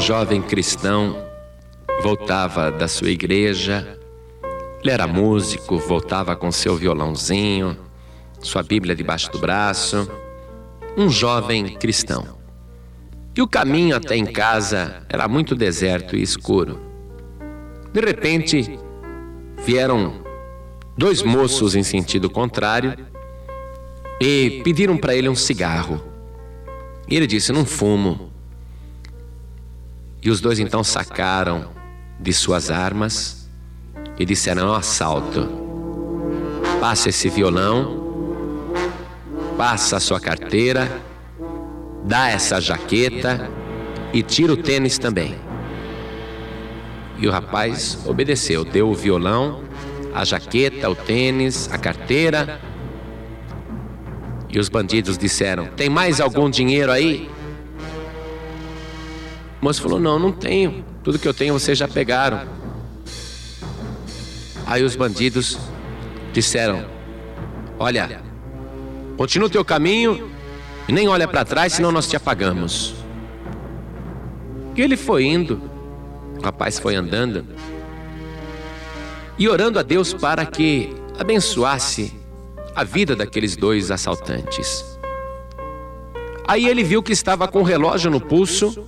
jovem cristão voltava da sua igreja. Ele era músico, voltava com seu violãozinho, sua Bíblia debaixo do braço. Um jovem cristão. E o caminho até em casa era muito deserto e escuro. De repente, vieram dois moços em sentido contrário e pediram para ele um cigarro. E ele disse: Não fumo. E os dois então sacaram de suas armas e disseram: É um assalto. Passa esse violão, passa a sua carteira, dá essa jaqueta e tira o tênis também. E o rapaz obedeceu, deu o violão, a jaqueta, o tênis, a carteira. E os bandidos disseram: Tem mais algum dinheiro aí? O moço falou: Não, não tenho. Tudo que eu tenho vocês já pegaram. Aí os bandidos disseram: Olha, continua o teu caminho e nem olha para trás, senão nós te apagamos. E ele foi indo, o rapaz foi andando e orando a Deus para que abençoasse a vida daqueles dois assaltantes. Aí ele viu que estava com o relógio no pulso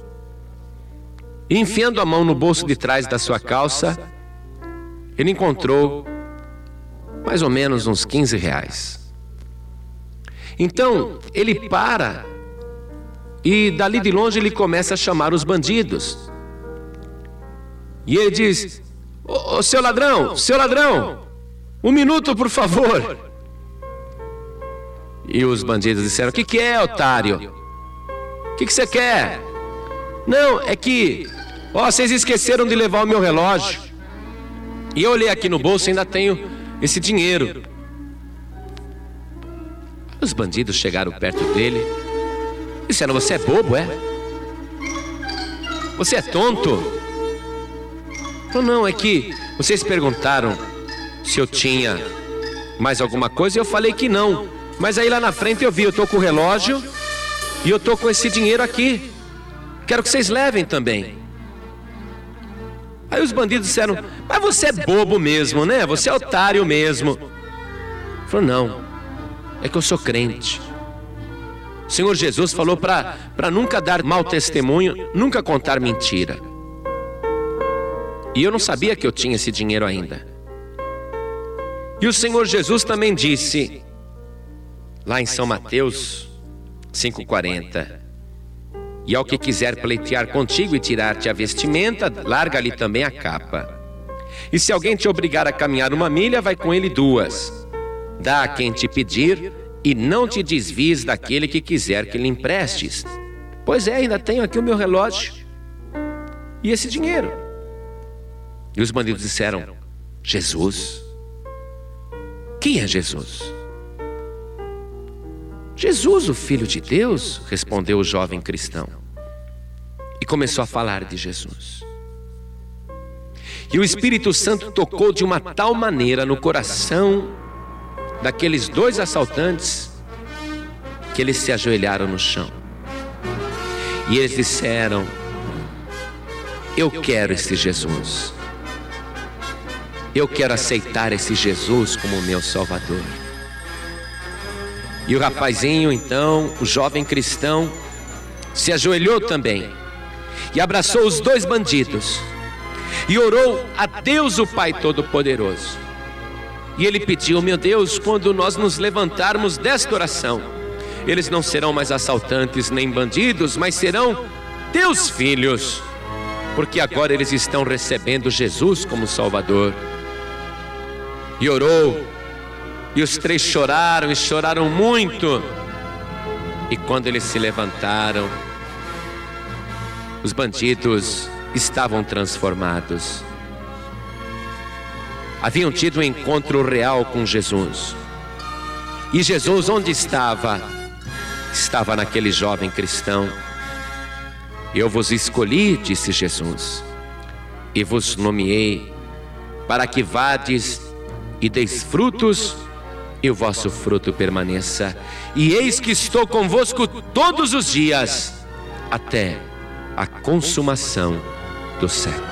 e enfiando a mão no bolso de trás da sua calça, ele encontrou mais ou menos uns 15 reais. Então, ele para e dali de longe ele começa a chamar os bandidos. E ele diz: Ô, ô seu ladrão, seu ladrão, um minuto por favor. E os bandidos disseram: O que, que é, otário? O que, que você quer? Não, é que, ó, vocês esqueceram de levar o meu relógio. E eu olhei aqui no bolso e ainda tenho esse dinheiro. Os bandidos chegaram perto dele disseram: Você é bobo, é? Você é tonto? Falou, não, é que vocês perguntaram se eu tinha mais alguma coisa e eu falei que não. Mas aí lá na frente eu vi, eu tô com o relógio e eu tô com esse dinheiro aqui. Quero que vocês levem também. Aí os bandidos disseram: Mas você é bobo mesmo, né? Você é otário mesmo. Falou: Não, é que eu sou crente. O Senhor Jesus falou para nunca dar mau testemunho, nunca contar mentira. E eu não sabia que eu tinha esse dinheiro ainda. E o Senhor Jesus também disse, lá em São Mateus 5,40: e ao que quiser pleitear contigo e tirar-te a vestimenta, larga-lhe também a capa. E se alguém te obrigar a caminhar uma milha, vai com ele duas. Dá a quem te pedir e não te desvies daquele que quiser que lhe emprestes. Pois é, ainda tenho aqui o meu relógio e esse dinheiro. E os bandidos disseram: Jesus. Quem é Jesus? Jesus, o Filho de Deus, respondeu o jovem cristão. E começou a falar de Jesus. E o Espírito Santo tocou de uma tal maneira no coração daqueles dois assaltantes que eles se ajoelharam no chão. E eles disseram: Eu quero esse Jesus. Eu quero aceitar esse Jesus como meu Salvador. E o rapazinho, então, o jovem cristão, se ajoelhou também e abraçou os dois bandidos e orou a Deus, o Pai Todo-Poderoso. E ele pediu: Meu Deus, quando nós nos levantarmos desta oração, eles não serão mais assaltantes nem bandidos, mas serão teus filhos, porque agora eles estão recebendo Jesus como Salvador. E orou e os três choraram e choraram muito. E quando eles se levantaram, os bandidos estavam transformados. Haviam tido um encontro real com Jesus. E Jesus, onde estava? Estava naquele jovem cristão. Eu vos escolhi, disse Jesus, e vos nomeei para que vades e deis frutos e o vosso fruto permaneça. E eis que estou convosco todos os dias, até a consumação do século.